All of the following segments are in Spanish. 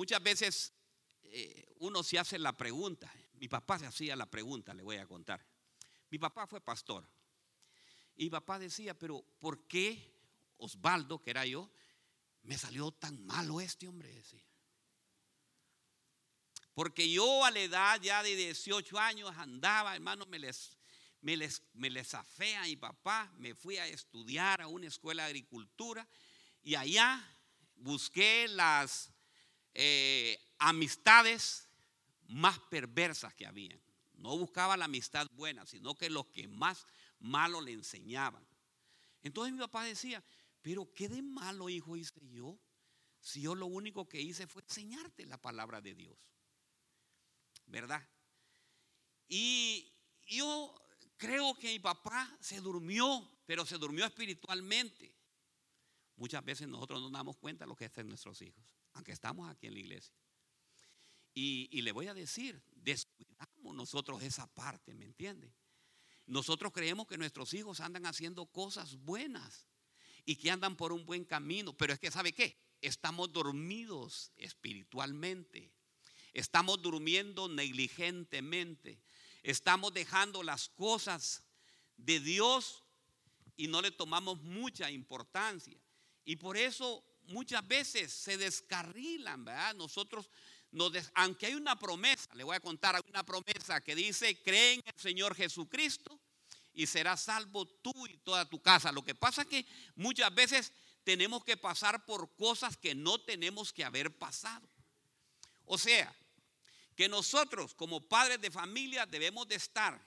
Muchas veces eh, uno se hace la pregunta. Mi papá se hacía la pregunta, le voy a contar. Mi papá fue pastor. Y mi papá decía, pero ¿por qué Osvaldo, que era yo, me salió tan malo este hombre? Decía. Porque yo a la edad ya de 18 años andaba, hermano, me les, me les, me les a mi papá, me fui a estudiar a una escuela de agricultura y allá busqué las eh, amistades más perversas que habían. No buscaba la amistad buena, sino que los que más malo le enseñaban. Entonces mi papá decía, pero ¿qué de malo, hijo, hice yo? Si yo lo único que hice fue enseñarte la palabra de Dios. ¿Verdad? Y yo creo que mi papá se durmió, pero se durmió espiritualmente. Muchas veces nosotros no nos damos cuenta de lo que hacen nuestros hijos, aunque estamos aquí en la iglesia. Y, le voy a decir, descuidamos nosotros esa parte, ¿me entiende? Nosotros creemos que nuestros hijos andan haciendo cosas buenas y que andan por un buen camino, pero es que ¿sabe qué? Estamos dormidos espiritualmente. Estamos durmiendo negligentemente. Estamos dejando las cosas de Dios y no le tomamos mucha importancia. Y por eso muchas veces se descarrilan, ¿verdad? Nosotros, aunque hay una promesa, le voy a contar, hay una promesa que dice, cree en el Señor Jesucristo y serás salvo tú y toda tu casa. Lo que pasa es que muchas veces tenemos que pasar por cosas que no tenemos que haber pasado. O sea, que nosotros como padres de familia debemos de estar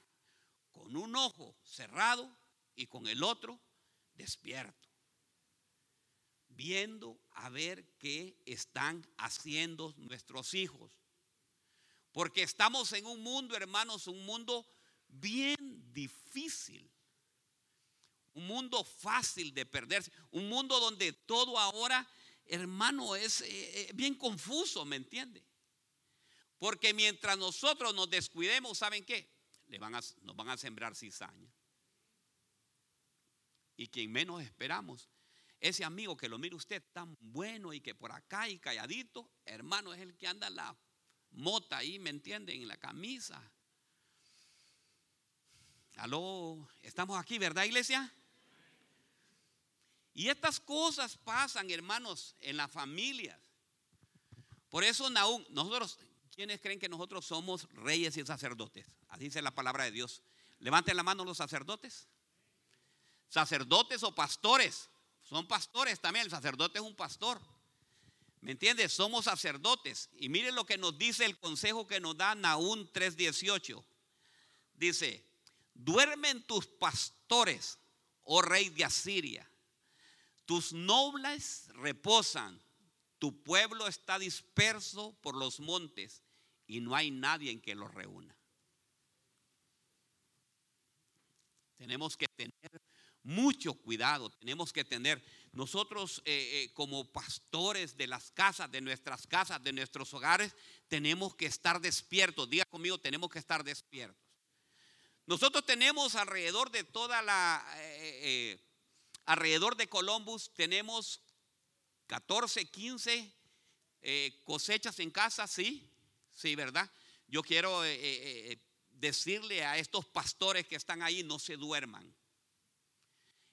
con un ojo cerrado y con el otro despierto, viendo a ver qué están haciendo nuestros hijos. Porque estamos en un mundo, hermanos, un mundo bien difícil. Un mundo fácil de perderse. Un mundo donde todo ahora, hermano, es eh, eh, bien confuso, ¿me entiende? Porque mientras nosotros nos descuidemos, ¿saben qué? Le van a, nos van a sembrar cizaña. Y quien menos esperamos, ese amigo que lo mire usted tan bueno y que por acá y calladito, hermano, es el que anda la mota ahí, ¿me entienden? En la camisa. Aló, estamos aquí, ¿verdad, iglesia? Y estas cosas pasan, hermanos, en las familias. Por eso, Naúm, nosotros, ¿quiénes creen que nosotros somos reyes y sacerdotes? Así dice la palabra de Dios. Levanten la mano los sacerdotes. Sacerdotes o pastores. Son pastores también. El sacerdote es un pastor. ¿Me entiendes? Somos sacerdotes. Y miren lo que nos dice el consejo que nos da Naúm 3:18. Dice, duermen tus pastores, oh rey de Asiria. Tus nobles reposan, tu pueblo está disperso por los montes y no hay nadie en que los reúna. Tenemos que tener mucho cuidado, tenemos que tener nosotros eh, eh, como pastores de las casas, de nuestras casas, de nuestros hogares, tenemos que estar despiertos. Diga conmigo, tenemos que estar despiertos. Nosotros tenemos alrededor de toda la, eh, alrededor de Columbus, tenemos 14, 15 eh, cosechas en casa, sí, sí, ¿verdad? Yo quiero decirle a estos pastores que están ahí, no se duerman.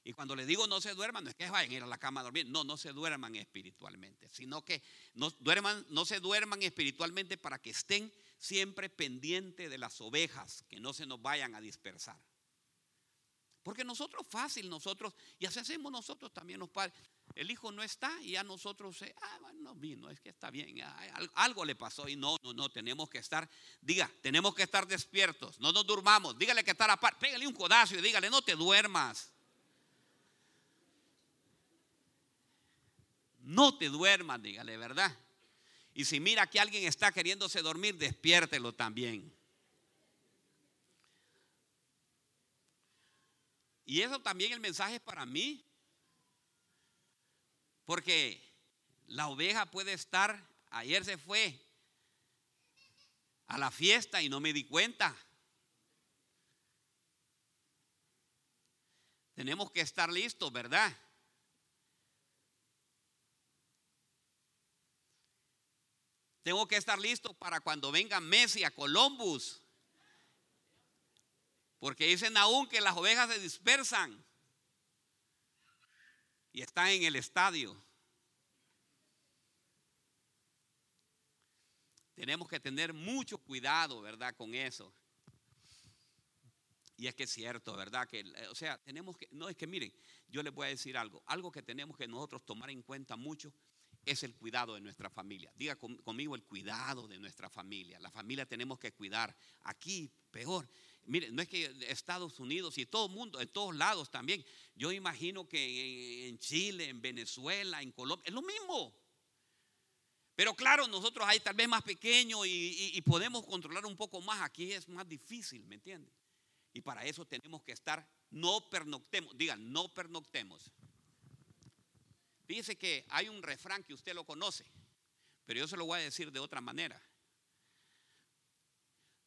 Y cuando les digo no se duerman, no es que vayan a ir a la cama a dormir, no, no se duerman espiritualmente, sino que no, duerman, no se duerman espiritualmente para que estén siempre pendiente de las ovejas, que no se nos vayan a dispersar. Porque nosotros fácil, nosotros, y así hacemos nosotros también los padres. El hijo no está y a nosotros, eh, ah, no vino, es que está bien, algo le pasó y no, no, no, tenemos que estar, diga, tenemos que estar despiertos, no nos durmamos, dígale que está a par, pégale un codazo y dígale, no te duermas. No te duermas, dígale, ¿verdad? Y si mira que alguien está queriéndose dormir, despiértelo también. Y eso también el mensaje es para mí. Porque la oveja puede estar, ayer se fue a la fiesta y no me di cuenta. Tenemos que estar listos, ¿verdad? Tengo que estar listo para cuando venga Messi a Columbus. Porque dicen aún que las ovejas se dispersan y están en el estadio. Tenemos que tener mucho cuidado, ¿verdad? Con eso. Y es que es cierto, ¿verdad? Que, o sea, tenemos que, no es que miren, yo les voy a decir algo, algo que tenemos que nosotros tomar en cuenta mucho es el cuidado de nuestra familia. Diga conmigo el cuidado de nuestra familia. La familia tenemos que cuidar. Aquí, peor. Miren, no es que Estados Unidos y todo el mundo, en todos lados también. Yo imagino que en Chile, en Venezuela, en Colombia, es lo mismo. Pero claro, nosotros ahí tal vez más pequeños y, y podemos controlar un poco más. Aquí es más difícil, ¿me entiendes? Y para eso tenemos que estar, no pernoctemos, digan, no pernoctemos. Fíjese que hay un refrán que usted lo conoce, pero yo se lo voy a decir de otra manera.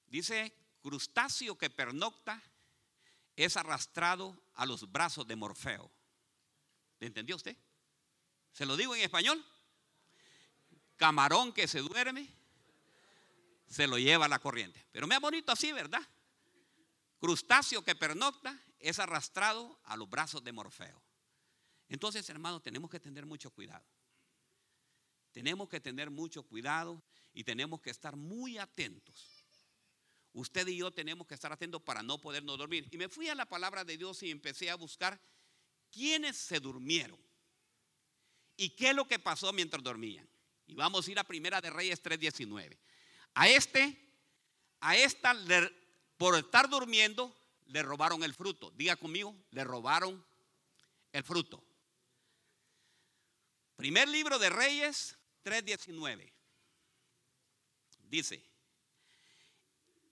Dice, crustáceo que pernocta es arrastrado a los brazos de Morfeo. ¿Le entendió usted? ¿Se lo digo en español? Camarón que se duerme, se lo lleva a la corriente. Pero me ha bonito así, ¿verdad? crustáceo que pernocta es arrastrado a los brazos de Morfeo. Entonces, hermanos, tenemos que tener mucho cuidado. Tenemos que tener mucho cuidado y tenemos que estar muy atentos. Usted y yo tenemos que estar atentos para no podernos dormir. Y me fui a la palabra de Dios y empecé a buscar quiénes se durmieron y qué es lo que pasó mientras dormían. Y vamos a ir a Primera de Reyes 3:19. A este, a esta por estar durmiendo, le robaron el fruto. Diga conmigo, le robaron el fruto. Primer libro de Reyes 3:19. Dice,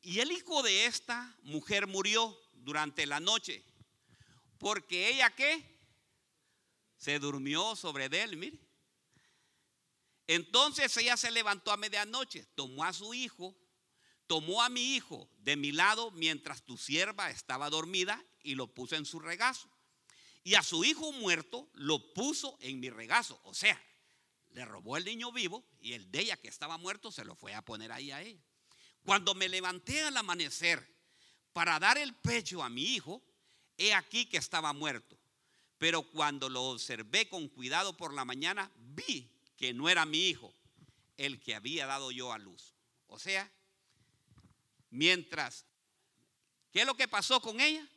y el hijo de esta mujer murió durante la noche, porque ella qué? Se durmió sobre él, mire. Entonces ella se levantó a medianoche, tomó a su hijo tomó a mi hijo de mi lado mientras tu sierva estaba dormida y lo puso en su regazo. Y a su hijo muerto lo puso en mi regazo. O sea, le robó el niño vivo y el de ella que estaba muerto se lo fue a poner ahí a ella. Cuando me levanté al amanecer para dar el pecho a mi hijo, he aquí que estaba muerto. Pero cuando lo observé con cuidado por la mañana, vi que no era mi hijo el que había dado yo a luz. O sea, Mientras, ¿qué es lo que pasó con ella?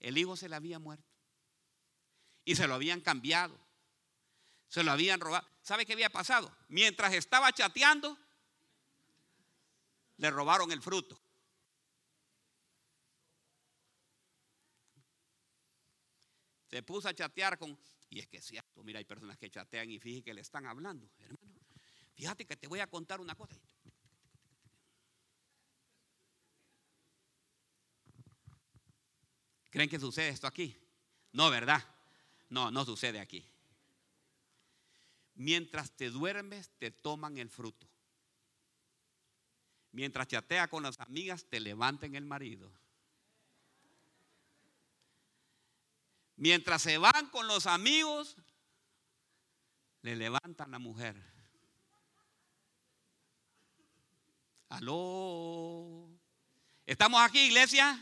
El hijo se le había muerto. Y se lo habían cambiado. Se lo habían robado. ¿Sabe qué había pasado? Mientras estaba chateando, le robaron el fruto. Se puso a chatear con... Y es que es cierto, mira, hay personas que chatean y fíjate que le están hablando, hermano. Fíjate que te voy a contar una cosa. ¿Creen que sucede esto aquí? No, ¿verdad? No, no sucede aquí. Mientras te duermes, te toman el fruto. Mientras chatea con las amigas, te levantan el marido. Mientras se van con los amigos, le levantan la mujer. Aló. ¿Estamos aquí, iglesia?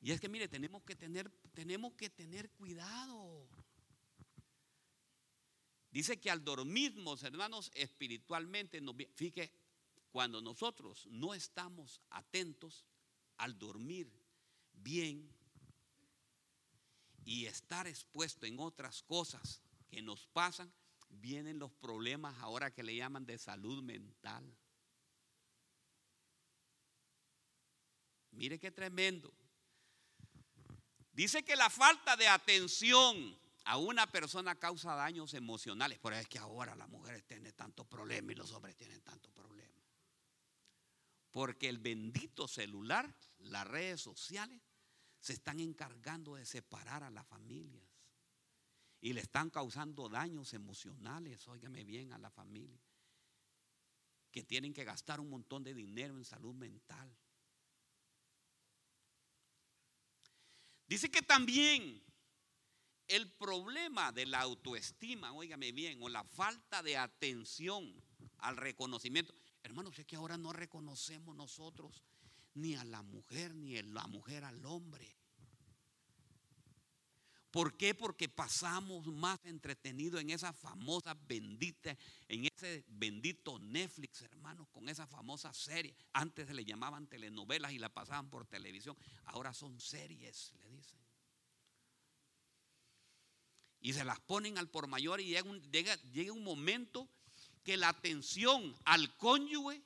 Y es que mire, tenemos que tener, tenemos que tener cuidado. Dice que al dormirnos, hermanos, espiritualmente, nos, fíjate, cuando nosotros no estamos atentos al dormir bien y estar expuesto en otras cosas que nos pasan, vienen los problemas ahora que le llaman de salud mental. Mire qué tremendo. Dice que la falta de atención a una persona causa daños emocionales. Pero es que ahora las mujeres tienen tantos problemas y los hombres tienen tantos problemas. Porque el bendito celular, las redes sociales, se están encargando de separar a las familias. Y le están causando daños emocionales, óigame bien, a la familia. Que tienen que gastar un montón de dinero en salud mental. Dice que también el problema de la autoestima, óigame bien, o la falta de atención al reconocimiento. Hermanos, es que ahora no reconocemos nosotros ni a la mujer, ni a la mujer al hombre. ¿Por qué? Porque pasamos más entretenido en esa famosa bendita, en ese bendito Netflix, hermanos, con esa famosa serie. Antes se le llamaban telenovelas y la pasaban por televisión. Ahora son series, le dicen. Y se las ponen al por mayor y llega un, llega un momento que la atención al cónyuge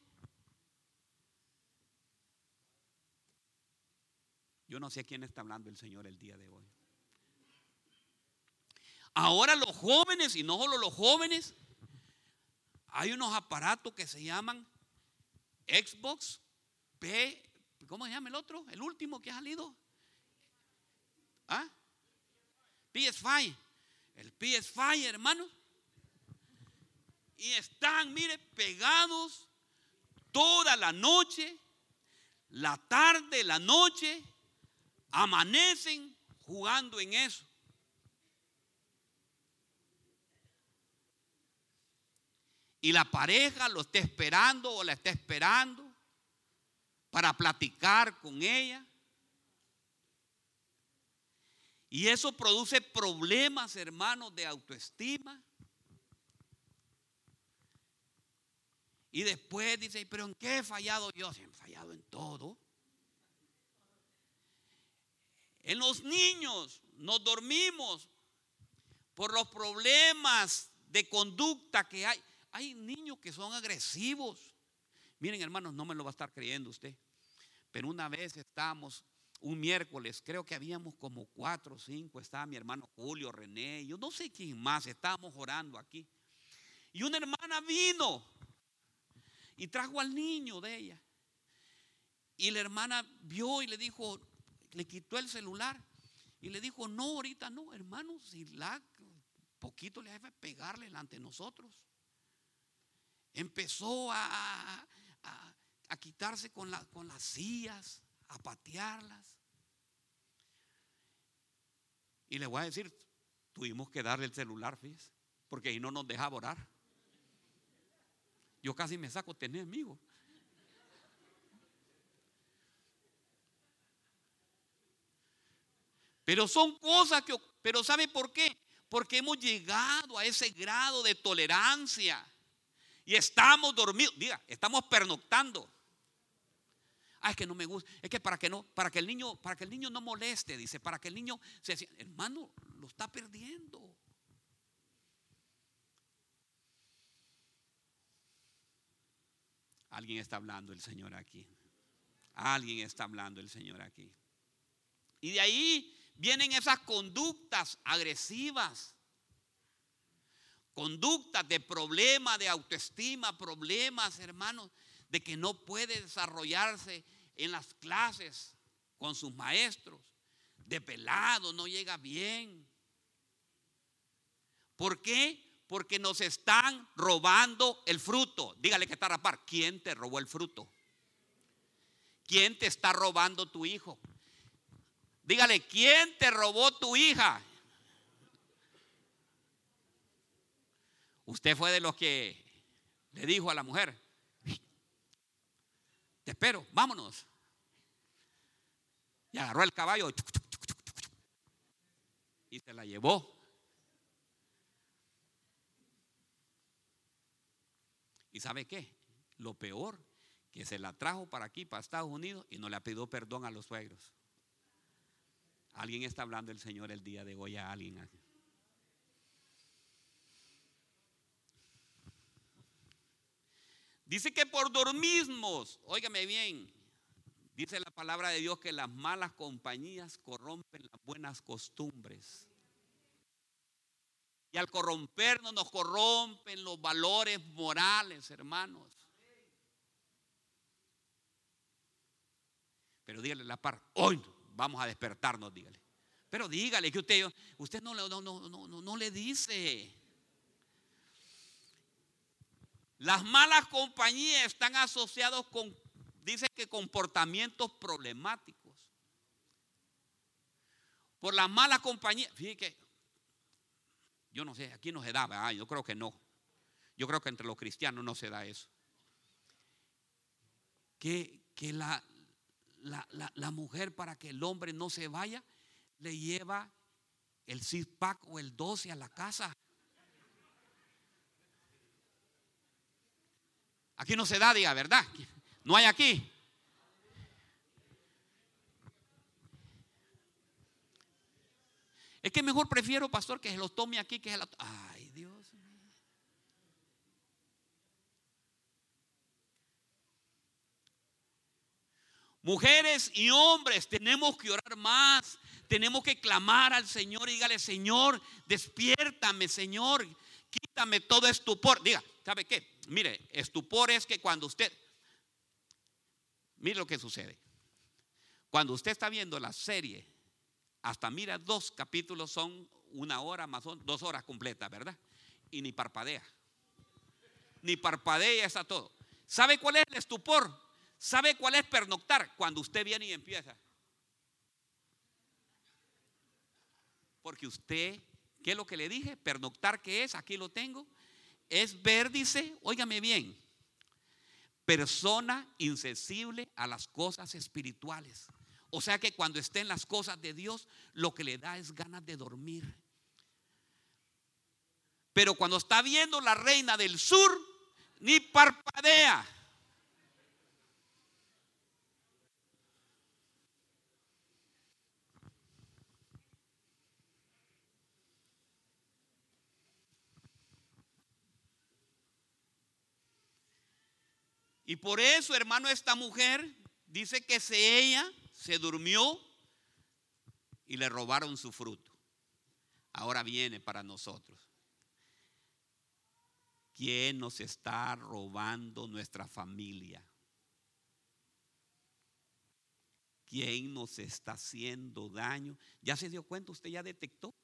Yo no sé a quién está hablando el Señor el día de hoy. Ahora los jóvenes, y no solo los jóvenes, hay unos aparatos que se llaman Xbox, P, ¿cómo se llama el otro? El último que ha salido. ¿Ah? PS5. El PS5, hermano. Y están, mire, pegados toda la noche, la tarde, la noche, amanecen jugando en eso. Y la pareja lo está esperando o la está esperando para platicar con ella. Y eso produce problemas, hermanos, de autoestima. Y después dice, pero ¿en qué he fallado yo? Si he fallado en todo. En los niños nos dormimos por los problemas de conducta que hay. Hay niños que son agresivos. Miren, hermanos, no me lo va a estar creyendo usted. Pero una vez estábamos, un miércoles, creo que habíamos como cuatro o cinco, estaba mi hermano Julio, René, yo no sé quién más, estábamos orando aquí. Y una hermana vino y trajo al niño de ella. Y la hermana vio y le dijo, le quitó el celular y le dijo, no, ahorita no, hermano, si la poquito le debe pegarle delante de nosotros. Empezó a, a, quitarse con, con las sillas, a patearlas. Y le voy a decir, tuvimos que darle el celular, fíjese, porque ahí no nos dejaba orar. Yo casi me saco tener amigos. Pero son cosas que, pero ¿sabe por qué? Porque hemos llegado a ese grado de tolerancia y estamos dormidos, diga, estamos pernoctando. Ah, es que no me gusta, es que para que no, para que el niño, para que el niño no moleste, dice, para que el niño se hermano, lo está perdiendo. Alguien está hablando el Señor aquí. Alguien está hablando el Señor aquí. Y de ahí vienen esas conductas agresivas, conductas de problema de autoestima, problemas, hermanos, de que no puede desarrollarse en las clases con sus maestros, de pelado, no llega bien. ¿Por qué? Porque nos están robando el fruto. Dígale que está rapar. ¿Quién te robó el fruto? ¿Quién te está robando tu hijo? Dígale, ¿quién te robó tu hija? Usted fue de los que le dijo a la mujer, te espero, vámonos. Y agarró el caballo y se la llevó. ¿Y sabe qué? Lo peor, que se la trajo para aquí, para Estados Unidos, y no le pidió perdón a los suegros. Alguien está hablando el Señor el día de hoy a alguien. Dice que por dormismos, óigame bien, dice la palabra de Dios que las malas compañías corrompen las buenas costumbres. Y al corrompernos nos corrompen los valores morales, hermanos. Pero dígale la par, hoy vamos a despertarnos, dígale. Pero dígale que usted, usted no, no, no, no le dice. Las malas compañías están asociadas con, dice que comportamientos problemáticos. Por las malas compañías, fíjate yo no sé, aquí no se da, yo creo que no. Yo creo que entre los cristianos no se da eso. Que, que la, la, la, mujer para que el hombre no se vaya, le lleva el six pack o el 12 a la casa. Aquí no se da, diga, ¿verdad? No hay aquí. Es que mejor prefiero, pastor, que se los tome aquí que se la... Ay, Dios. Mujeres y hombres, tenemos que orar más. Tenemos que clamar al Señor y dígale, Señor, despiértame, Señor. Quítame todo estupor. Diga, ¿sabe qué? Mire, estupor es que cuando usted... Mire lo que sucede. Cuando usted está viendo la serie hasta mira, dos capítulos son una hora más, dos horas completas, ¿verdad? Y ni parpadea. Ni parpadea, está todo. ¿Sabe cuál es el estupor? ¿Sabe cuál es pernoctar? Cuando usted viene y empieza. Porque usted, ¿qué es lo que le dije? Pernoctar, ¿qué es? Aquí lo tengo. Es ver, dice, óigame bien, persona insensible a las cosas espirituales. O sea que cuando esté en las cosas de Dios, lo que le da es ganas de dormir. Pero cuando está viendo la reina del sur, ni parpadea. Y por eso, hermano, esta mujer dice que se ella se durmió y le robaron su fruto. Ahora viene para nosotros. ¿Quién nos está robando nuestra familia? ¿Quién nos está haciendo daño? ¿Ya se dio cuenta? ¿Usted ya detectó?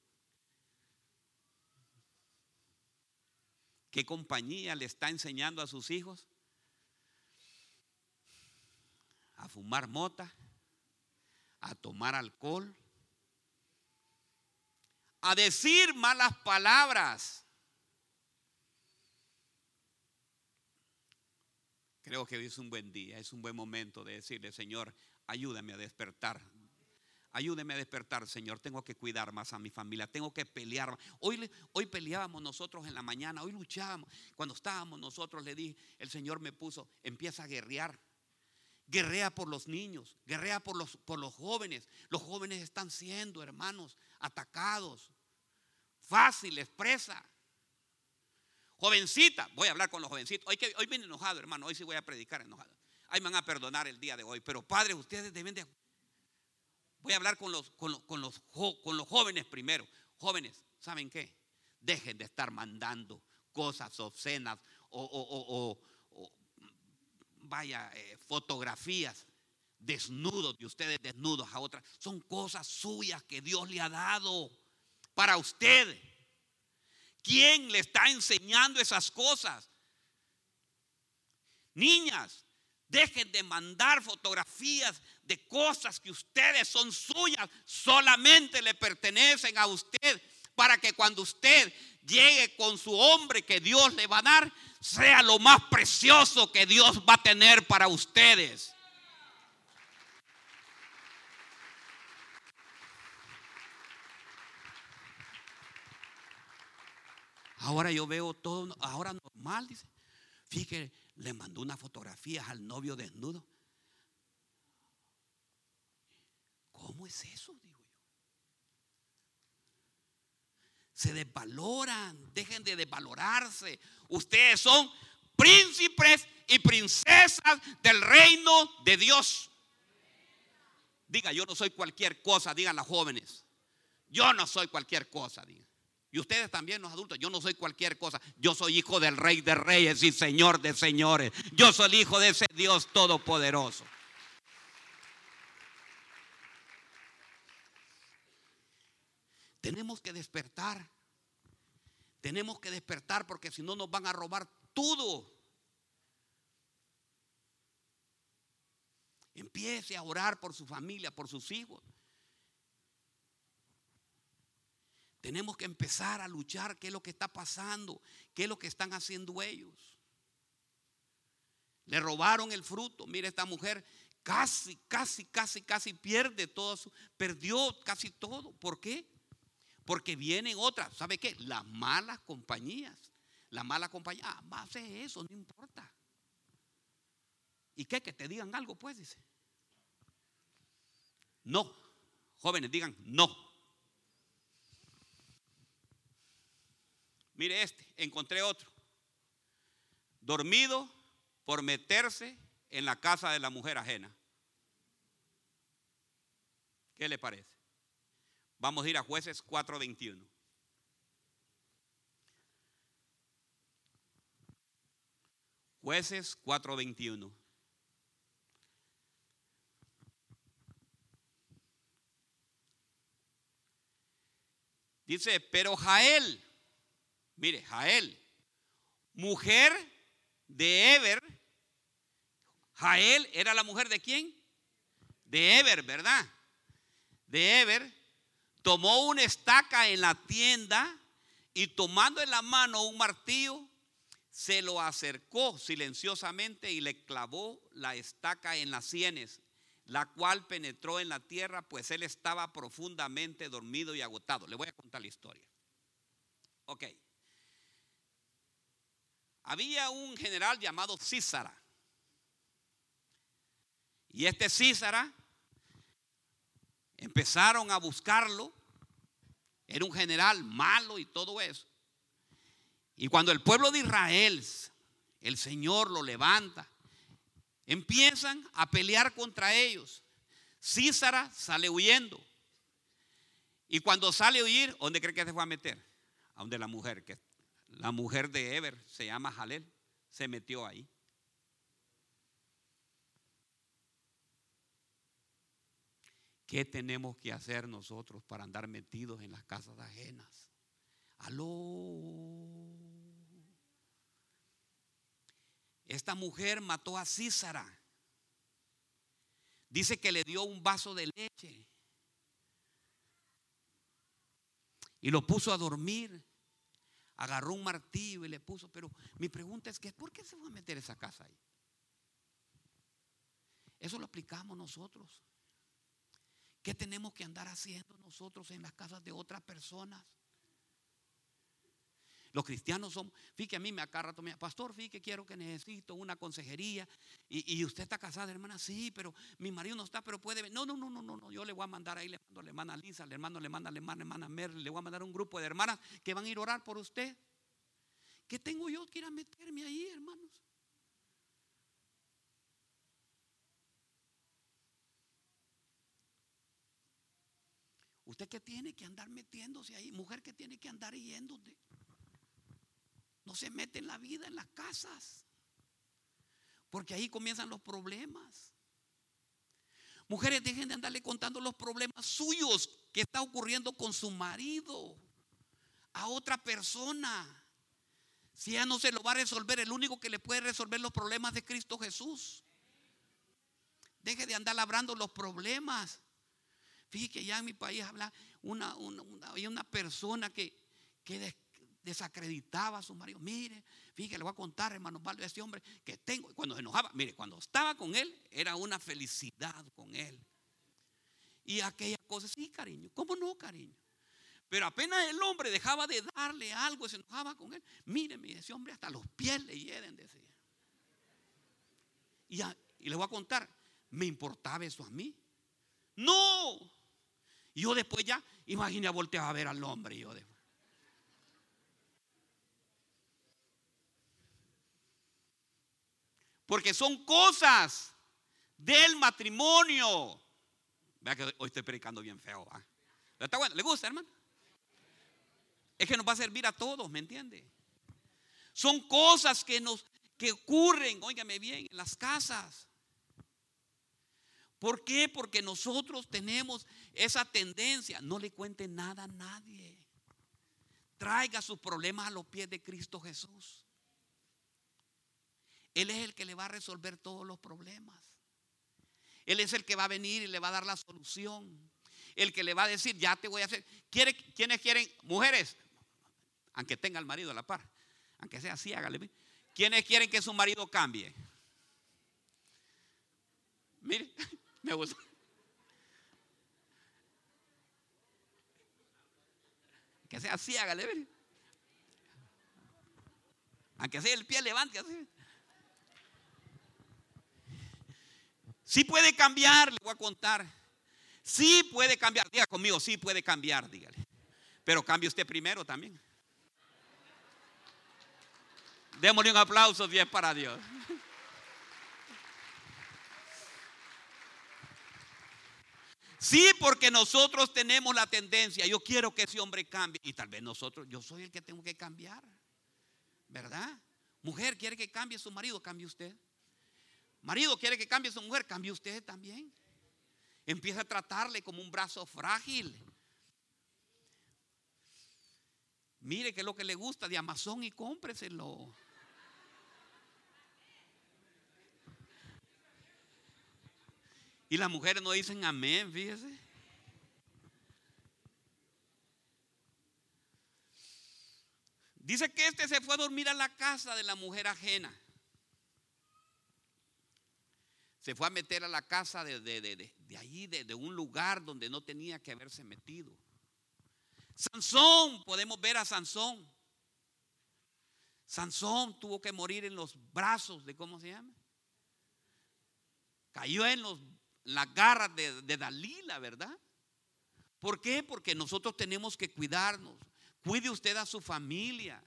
¿Qué compañía le está enseñando a sus hijos? A fumar mota a tomar alcohol, a decir malas palabras. Creo que hoy es un buen día, es un buen momento de decirle, Señor, ayúdame a despertar. Ayúdeme a despertar, Señor. Tengo que cuidar más a mi familia. Tengo que pelear. Hoy, hoy peleábamos nosotros en la mañana. Hoy luchábamos. Cuando estábamos nosotros, le dije, el Señor me puso, empieza a guerrear. Guerrea por los niños, guerrea por los, por los jóvenes. Los jóvenes están siendo, hermanos, atacados. Fácil, expresa. Jovencita, voy a hablar con los jovencitos. Hoy, hoy vine enojado, hermano. Hoy sí voy a predicar enojado. Ahí me van a perdonar el día de hoy. Pero padre, ustedes deben de... Voy a hablar con los, con los, con los, con los jóvenes primero. Jóvenes, ¿saben qué? Dejen de estar mandando cosas obscenas o, o, o, vaya, eh, fotografías desnudos de ustedes desnudos a otras. Son cosas suyas que Dios le ha dado para usted. ¿Quién le está enseñando esas cosas? Niñas, dejen de mandar fotografías de cosas que ustedes son suyas, solamente le pertenecen a usted, para que cuando usted llegue con su hombre que Dios le va a dar, sea lo más precioso que Dios va a tener para ustedes. Ahora yo veo todo, ahora normal, dice. Fíjate, le mandó una fotografía al novio desnudo. ¿Cómo es eso? Digo yo. Se desvaloran, dejen de desvalorarse. Ustedes son príncipes y princesas del reino de Dios. Diga, yo no soy cualquier cosa, digan las jóvenes. Yo no soy cualquier cosa, digan. Y ustedes también, los adultos, yo no soy cualquier cosa. Yo soy hijo del rey de reyes y señor de señores. Yo soy el hijo de ese Dios todopoderoso. Tenemos que despertar. Tenemos que despertar porque si no nos van a robar todo. Empiece a orar por su familia, por sus hijos. Tenemos que empezar a luchar qué es lo que está pasando, qué es lo que están haciendo ellos. Le robaron el fruto. Mire, esta mujer casi, casi, casi, casi pierde todo perdió casi todo. ¿Por qué? Porque vienen otras, ¿sabe qué? Las malas compañías. La mala compañía, ah, a hacer eso, no importa. ¿Y qué? Que te digan algo, pues, dice. No. Jóvenes, digan no. Mire este, encontré otro. Dormido por meterse en la casa de la mujer ajena. ¿Qué le parece? Vamos a ir a jueces 4.21. Jueces 4.21. Dice, pero Jael, Mire, Jael, mujer de Eber. Jael era la mujer de quién? De Eber, ¿verdad? De Eber. Tomó una estaca en la tienda y tomando en la mano un martillo, se lo acercó silenciosamente y le clavó la estaca en las sienes, la cual penetró en la tierra, pues él estaba profundamente dormido y agotado. Le voy a contar la historia. Ok. Había un general llamado Císara. Y este Císara empezaron a buscarlo. Era un general malo y todo eso. Y cuando el pueblo de Israel, el Señor lo levanta, empiezan a pelear contra ellos. Císara sale huyendo. Y cuando sale a huir, ¿dónde cree que se fue a meter? A donde la mujer que la mujer de Eber, se llama Jalel, se metió ahí. ¿Qué tenemos que hacer nosotros para andar metidos en las casas ajenas? Aló. Esta mujer mató a Císara. Dice que le dio un vaso de leche. Y lo puso a dormir agarró un martillo y le puso, pero mi pregunta es que ¿por qué se va a meter esa casa ahí? Eso lo aplicamos nosotros. ¿Qué tenemos que andar haciendo nosotros en las casas de otras personas? Los cristianos son, fíjate a mí me acarra pastor, fíjate quiero que necesito una consejería y, usted está casada, hermana, sí, pero mi marido no está, pero puede, no, no, no, no, no, yo le voy a mandar ahí, le mando a la hermana Lisa, le hermano le manda a la hermana, hermana Merle, le voy a mandar un grupo de hermanas que van a ir a orar por usted. ¿Qué tengo yo que ir a meterme ahí, hermanos? Usted que tiene que andar metiéndose ahí, mujer que tiene que andar yéndote. No se mete en la vida, en las casas. Porque ahí comienzan los problemas. Mujeres, dejen de andarle contando los problemas suyos que está ocurriendo con su marido a otra persona. Si ya no se lo va a resolver, el único que le puede resolver los problemas de Cristo Jesús. Deje de andar labrando los problemas. Fíjese que ya en mi país habla una, una, una persona que, que desacreditaba a su marido. Mire, fíjate, le voy a contar, hermano Pablo, a este hombre que tengo. Cuando se enojaba, mire, cuando estaba con él, era una felicidad con él. Y aquella cosa, sí, cariño, ¿cómo no, cariño? Pero apenas el hombre dejaba de darle algo y se enojaba con él. Mire, ese hombre hasta los pies le hieren, decía. Y, y le voy a contar, ¿me importaba eso a mí? No. Y yo después ya, imagina, volteaba a ver al hombre. Yo después. Porque son cosas del matrimonio. Vea que hoy estoy predicando bien feo. ¿Está bueno? ¿Le gusta, hermano? Es que nos va a servir a todos, ¿me entiende? Son cosas que nos que ocurren, óigame bien, en las casas. ¿Por qué? Porque nosotros tenemos esa tendencia. No le cuente nada a nadie. Traiga sus problemas a los pies de Cristo Jesús. Él es el que le va a resolver todos los problemas. Él es el que va a venir y le va a dar la solución. el que le va a decir, ya te voy a hacer. ¿Quiere, ¿Quiénes quieren? Mujeres, aunque tenga el marido a la par, aunque sea así, hágale. ¿Quiénes quieren que su marido cambie? Mire, me gusta. Que sea así, hágale. Mire. Aunque sea el pie levante así. Sí puede cambiar, le voy a contar. Sí puede cambiar. Diga conmigo, sí puede cambiar, dígale. Pero cambie usted primero también. Démosle un aplauso bien para Dios. Sí, porque nosotros tenemos la tendencia, yo quiero que ese hombre cambie. Y tal vez nosotros, yo soy el que tengo que cambiar. ¿Verdad? Mujer quiere que cambie su marido, cambie usted. Marido quiere que cambie su mujer, cambie usted también. Empieza a tratarle como un brazo frágil. Mire qué es lo que le gusta de Amazon y cómpreselo. Y las mujeres no dicen amén, fíjese. Dice que este se fue a dormir a la casa de la mujer ajena. Se fue a meter a la casa de, de, de, de allí, de, un lugar donde no tenía que haberse metido. Sansón, podemos ver a Sansón. Sansón tuvo que morir en los brazos de, ¿cómo se llama? Cayó en los la garra de, Dalila, ¿verdad? ¿Por qué? Porque nosotros tenemos que cuidarnos. Cuide usted a su familia.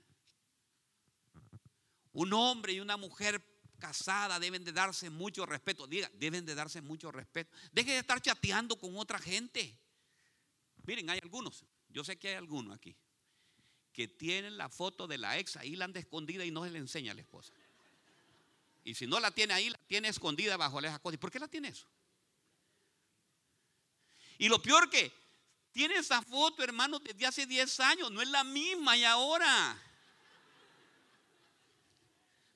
Un hombre y una mujer casada deben de darse mucho respeto. Diga, deben de darse mucho respeto. Deje de estar chateando con otra gente. Miren, hay algunos, yo sé que hay algunos aquí, que tienen la foto de la ex ahí la han escondida y no se le enseña a la esposa. Y si no la tiene ahí, la tiene escondida bajo la. ¿Y por qué la tiene eso? Y lo peor que tiene esa foto, hermano, desde hace 10 años, no es la misma y ahora.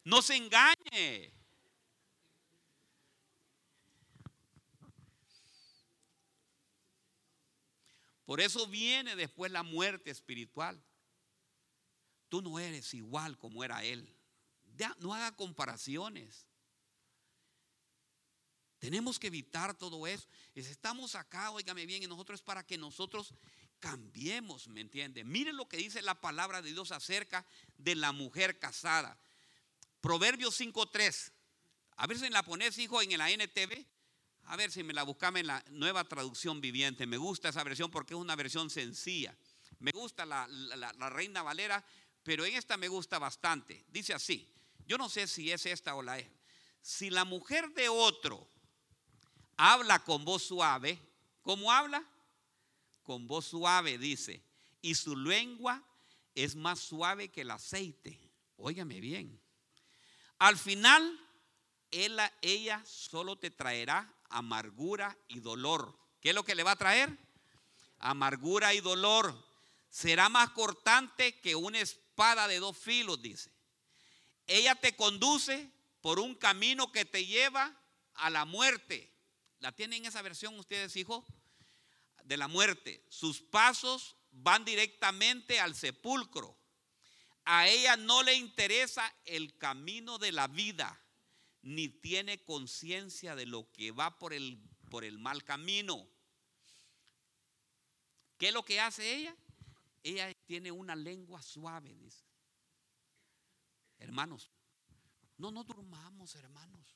No se engañe. Por eso viene después la muerte espiritual. Tú no eres igual como era él. No haga comparaciones. Tenemos que evitar todo eso. Estamos acá, óigame bien, y nosotros es para que nosotros cambiemos, ¿me entiende? Miren lo que dice la palabra de Dios acerca de la mujer casada. Proverbios 5.3. A ver si la pones, hijo, en la NTV. A ver si me la buscame en la nueva traducción viviente. Me gusta esa versión porque es una versión sencilla. Me gusta la, la Reina Valera, pero en esta me gusta bastante. Dice así. Yo no sé si es esta o la es. Si la mujer de otro habla con voz suave. ¿Cómo habla? Con voz suave, dice. Y su lengua es más suave que el aceite. Óigame bien. Al final, ella, ella solo te traerá amargura y dolor. ¿Qué es lo que le va a traer? Amargura y dolor. Será más cortante que una espada de dos filos, dice. Ella te conduce por un camino que te lleva a la muerte ¿La tienen esa versión ustedes, hijo? De la muerte. Sus pasos van directamente al sepulcro. A ella no le interesa el camino de la vida, ni tiene conciencia de lo que va por el, por el mal camino. ¿Qué es lo que hace ella? Ella tiene una lengua suave, dice. Hermanos, no nos durmamos, hermanos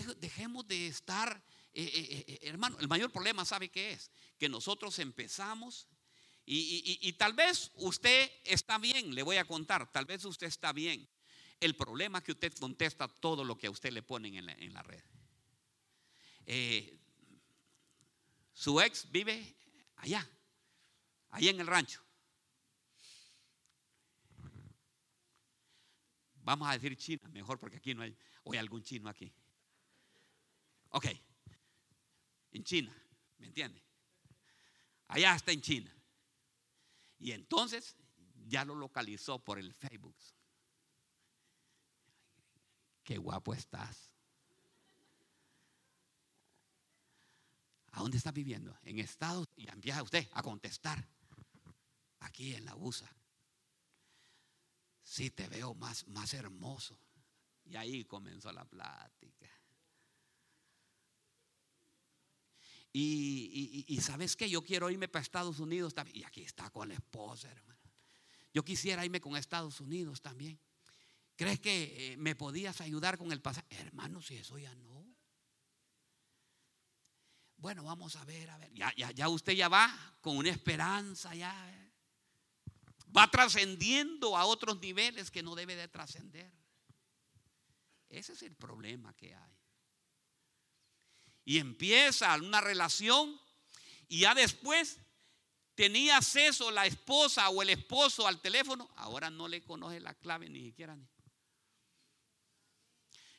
dejemos de estar, eh, eh, eh, hermano, el mayor problema, ¿sabe qué es? Que nosotros empezamos y, tal vez usted está bien, le voy a contar, tal vez usted está bien. El problema es que usted contesta todo lo que a usted le ponen en la, en la red. su ex vive allá, allá en el rancho. Vamos a decir China, mejor porque aquí no hay, o hay algún chino aquí. Ok, en China, ¿me entiende? Allá está en China. Y entonces ya lo localizó por el Facebook. Qué guapo estás. ¿A dónde está viviendo? En Estados y empieza usted a contestar. Aquí en la USA. Sí, te veo más, más hermoso. Y ahí comenzó la plática. Y, sabes que yo quiero irme para Estados Unidos también. Y aquí está con la esposa, hermano. Yo quisiera irme con Estados Unidos también. ¿Crees que eh, me podías ayudar con el pasaje? Hermano, si eso ya no. Bueno, vamos a ver, a ver. Ya, ya, ya usted ya va con una esperanza, ya. Eh. Va trascendiendo a otros niveles que no debe de trascender. Ese es el problema que hay. Y empieza una relación y ya después tenía acceso la esposa o el esposo al teléfono, ahora no le conoce la clave ni siquiera.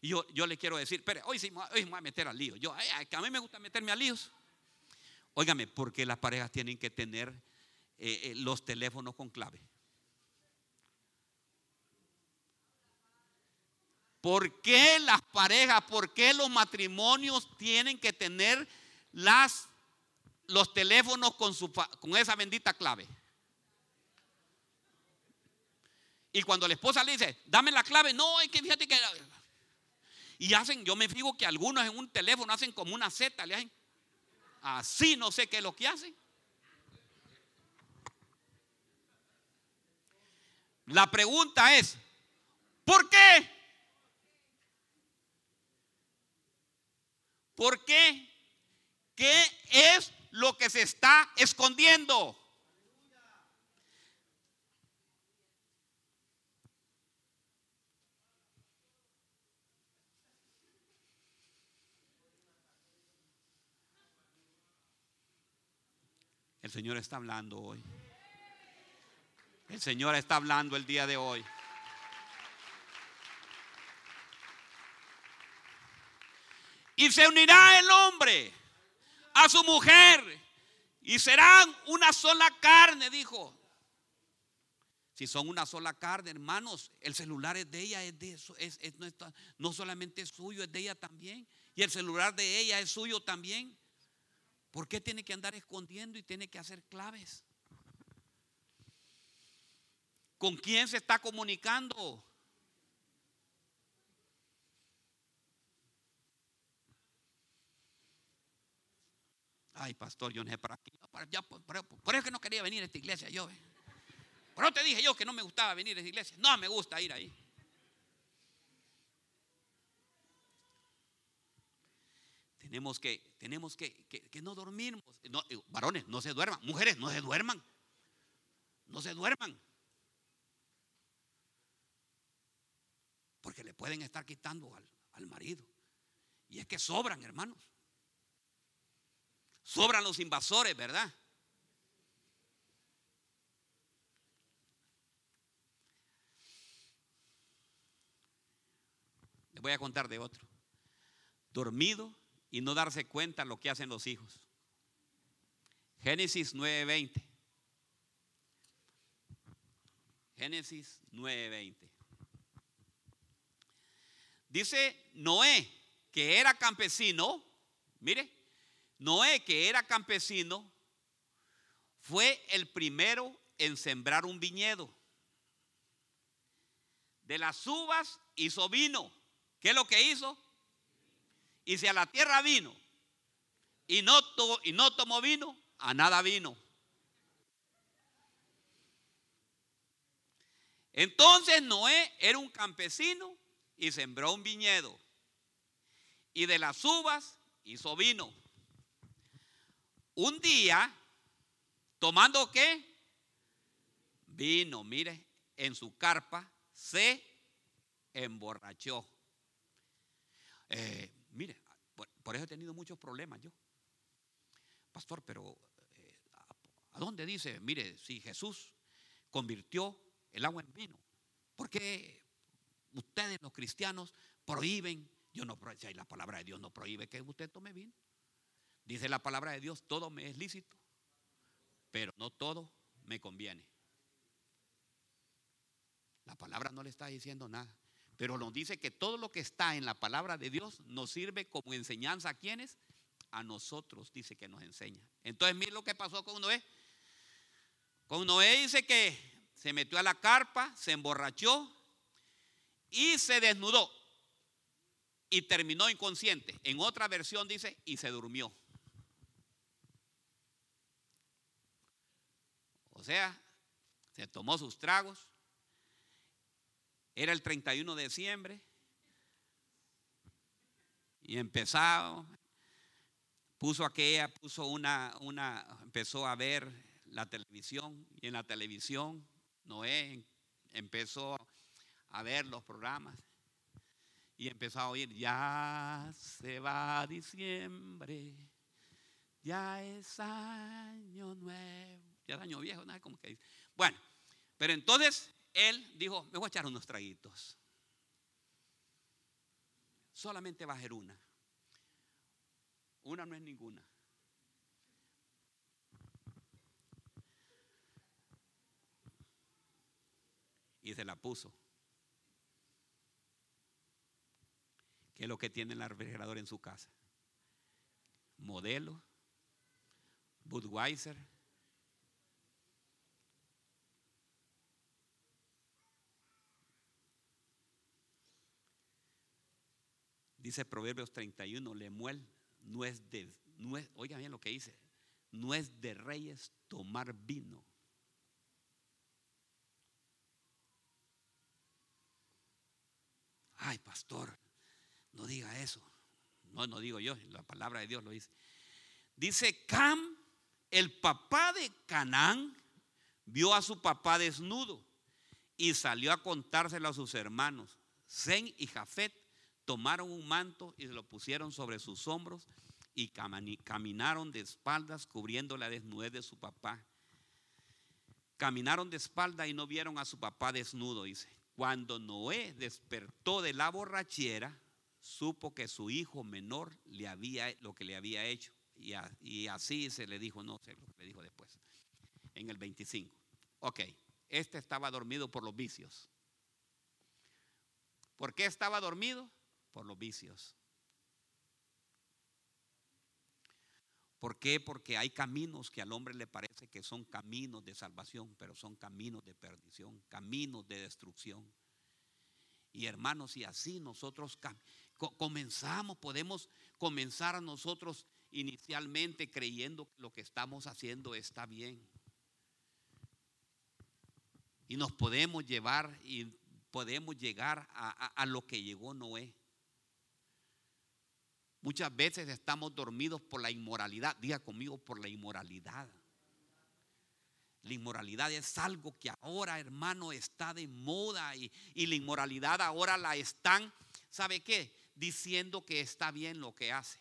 Y yo, yo le quiero decir, pero hoy sí hoy me voy a meter al lío. Yo, a mí me gusta meterme a líos. Óigame, porque las parejas tienen que tener eh, eh, los teléfonos con clave. ¿Por qué las parejas, por qué los matrimonios tienen que tener las, los teléfonos con, su, con esa bendita clave? Y cuando la esposa le dice, dame la clave, no, hay que fíjate que... Y hacen, yo me fijo que algunos en un teléfono hacen como una Z, le hacen así, no sé qué es lo que hacen. La pregunta es, ¿por qué? ¿Por qué? ¿Qué es lo que se está escondiendo? El Señor está hablando hoy. El Señor está hablando el día de hoy. Y se unirá el hombre a su mujer y serán una sola carne, dijo. Si son una sola carne, hermanos, el celular es de ella, es de eso, es, no, no solamente es suyo, es de ella también. Y el celular de ella es suyo también. ¿Por qué tiene que andar escondiendo y tiene que hacer claves? ¿Con quién se está comunicando? Ay, pastor, yo no sé para qué. por, eso que no quería venir a esta iglesia yo. Eh. Por eso te dije yo que no me gustaba venir a esta iglesia. No me gusta ir ahí. Tenemos que, tenemos que, que, no dormir. No, eh, varones, no se duerman. Mujeres, no se duerman. No se duerman. Porque le pueden estar quitando al, al marido. Y es que sobran, hermanos. Sobran los invasores, ¿verdad? Les voy a contar de otro. Dormido y no darse cuenta lo que hacen los hijos. Génesis 9:20. Génesis 9:20. Dice Noé, que era campesino, mire, Noé, que era campesino, fue el primero en sembrar un viñedo. De las uvas hizo vino. ¿Qué es lo que hizo? Y si a la tierra vino y no, y no tomó vino, a nada vino. Entonces Noé era un campesino y sembró un viñedo. Y de las uvas hizo vino. Un día, tomando qué? Vino, mire, en su carpa se emborrachó. Eh, mire, por, eso he tenido muchos problemas yo. Pastor, pero eh, ¿a dónde dice? Mire, si Jesús convirtió el agua en vino, ¿por qué ustedes los cristianos prohíben? Yo no, si la palabra de Dios no prohíbe que usted tome vino. Dice la palabra de Dios, todo me es lícito, pero no todo me conviene. La palabra no le está diciendo nada, pero nos dice que todo lo que está en la palabra de Dios nos sirve como enseñanza a quienes? a nosotros dice que nos enseña. Entonces, mire lo que pasó con Noé. Con Noé dice que se metió a la carpa, se emborrachó y se desnudó y terminó inconsciente. En otra versión dice, y se durmió. O sea, se tomó sus tragos. Era el 31 de diciembre. Y empezó, puso aquella, puso una, una, empezó a ver la televisión. Y en la televisión, Noé empezó a ver los programas y empezó a oír, ya se va diciembre, ya es año nuevo, ya es año viejo, nada como que dice. Bueno, pero entonces él dijo, me voy a echar unos traguitos. Solamente va a ser una. Una no es ninguna. Y se la puso. ¿Qué es lo que tiene el refrigerador en su casa? Modelo, Budweiser. Dice Proverbios 31, Lemuel, no es de, no es, oigan bien lo que dice, no es de reyes tomar vino. Ay, pastor, no diga eso. No, no digo yo, la palabra de Dios lo dice. Dice Cam, el papá de Canaán, vio a su papá desnudo y salió a contárselo a sus hermanos. Zen y Jafet tomaron un manto y se lo pusieron sobre sus hombros y caminaron de espaldas cubriendo la desnudez de su papá. Caminaron de espaldas y no vieron a su papá desnudo, dice. Cuando Noé despertó de la borrachera, supo que su hijo menor le había lo que le había hecho. Y, así se le dijo, no sé lo que le dijo después, en el 25. Ok, este estaba dormido por los vicios. ¿Por qué estaba dormido? Por los vicios. ¿Por qué? Porque hay caminos que al hombre le parece que son caminos de salvación, pero son caminos de perdición, caminos de destrucción. Y hermanos, y así nosotros comenzamos, podemos comenzar a nosotros inicialmente creyendo que lo que estamos haciendo está bien. Y nos podemos llevar y podemos llegar a, lo que llegó Noé. Muchas veces estamos dormidos por la inmoralidad. Diga conmigo, por la inmoralidad. La inmoralidad es algo que ahora, hermano, está de moda y, y la inmoralidad ahora la están, ¿sabe qué? diciendo que está bien lo que hace.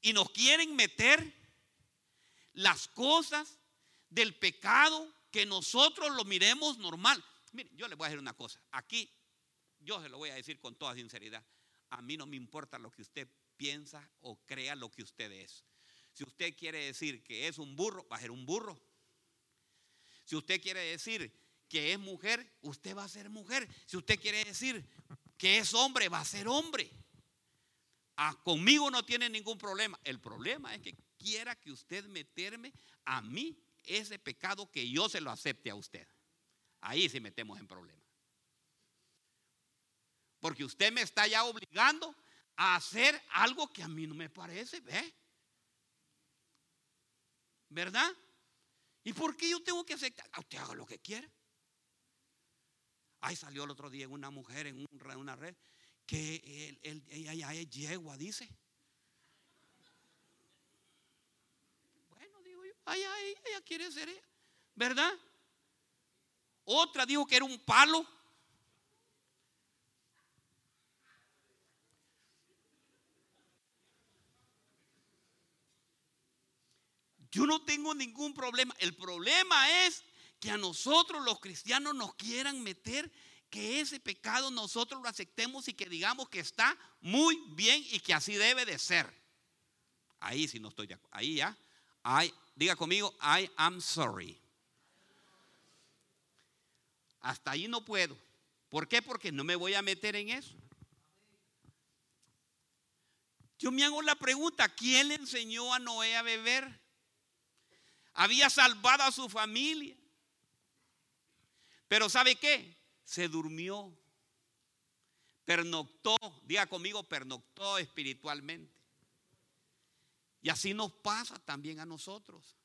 Y nos quieren meter las cosas del pecado que nosotros lo miremos normal. Miren, yo les voy a decir una cosa. Aquí, yo se lo voy a decir con toda sinceridad. A mí no me importa lo que usted piensa o crea lo que usted es. Si usted quiere decir que es un burro, va a ser un burro. Si usted quiere decir que es mujer, usted va a ser mujer. Si usted quiere decir que es hombre, va a ser hombre. Ah, conmigo no tiene ningún problema. El problema es que quiera que usted meterme a mí ese pecado que yo se lo acepte a usted. Ahí sí metemos en problema. Porque usted me está ya obligando a hacer algo que a mí no me parece, ¿ve? ¿Verdad? ¿Y por qué yo tengo que aceptar? Usted haga lo que quiera. Ahí salió el otro día una mujer en una red que ella es yegua, dice. Bueno, digo yo, ay, ay, ella quiere ser ella, ¿verdad? Otra dijo que era un palo. Yo no tengo ningún problema. El problema es que a nosotros los cristianos nos quieran meter que ese pecado nosotros lo aceptemos y que digamos que está muy bien y que así debe de ser. Ahí sí no estoy de acuerdo. Ahí ya. diga conmigo, I am sorry. Hasta ahí no puedo. ¿Por qué? Porque no me voy a meter en eso. Yo me hago la pregunta, ¿quién le enseñó a Noé a beber? Había salvado a su familia. Pero ¿sabe qué? Se durmió. Pernoctó, diga conmigo, pernoctó espiritualmente. Y así nos pasa también a nosotros.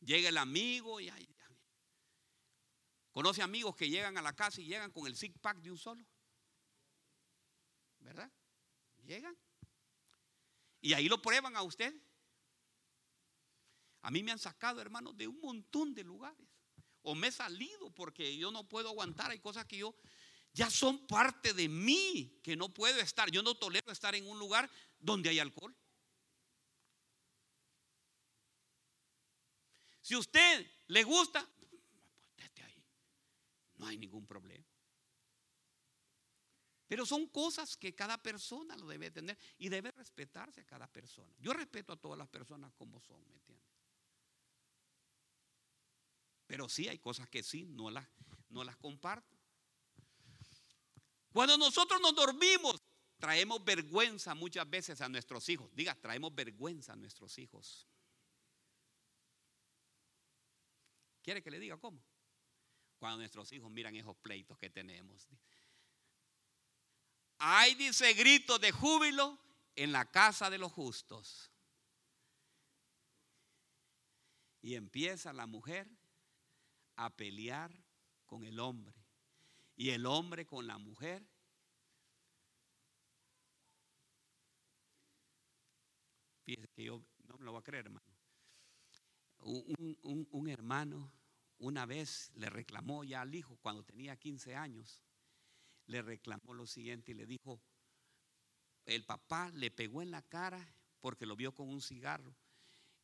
Llega el amigo y conoce amigos que llegan a la casa y llegan con el six pack de un solo. ¿Verdad? Llegan. Y ahí lo prueban a usted. A mí me han sacado, hermanos, de un montón de lugares. O me he salido porque yo no puedo aguantar. Hay cosas que yo ya son parte de mí que no puedo estar. Yo no tolero estar en un lugar donde hay alcohol. Si usted le gusta. No hay ningún problema. Pero son cosas que cada persona lo debe tener y debe respetarse a cada persona. Yo respeto a todas las personas como son, ¿me entiendes? Pero sí hay cosas que sí, no las, no las comparto. Cuando nosotros nos dormimos, traemos vergüenza muchas veces a nuestros hijos. Diga, traemos vergüenza a nuestros hijos. ¿Quiere que le diga cómo? Cuando nuestros hijos miran esos pleitos que tenemos. Hay, dice, gritos de júbilo en la casa de los justos. Y empieza la mujer a pelear con el hombre. Y el hombre con la mujer. Fíjese que yo no me lo voy a creer, hermano. Un, un hermano una vez le reclamó ya al hijo cuando tenía 15 años le reclamó lo siguiente y le dijo, el papá le pegó en la cara porque lo vio con un cigarro.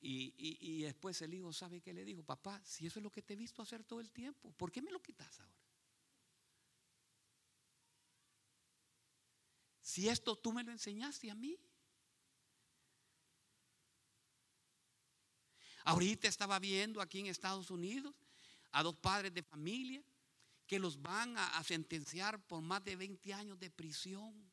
Y, después el hijo sabe que le dijo, papá, si eso es lo que te he visto hacer todo el tiempo, ¿por qué me lo quitas ahora? Si esto tú me lo enseñaste a mí. Ahorita estaba viendo aquí en Estados Unidos a dos padres de familia que los van a, sentenciar por más de 20 años de prisión.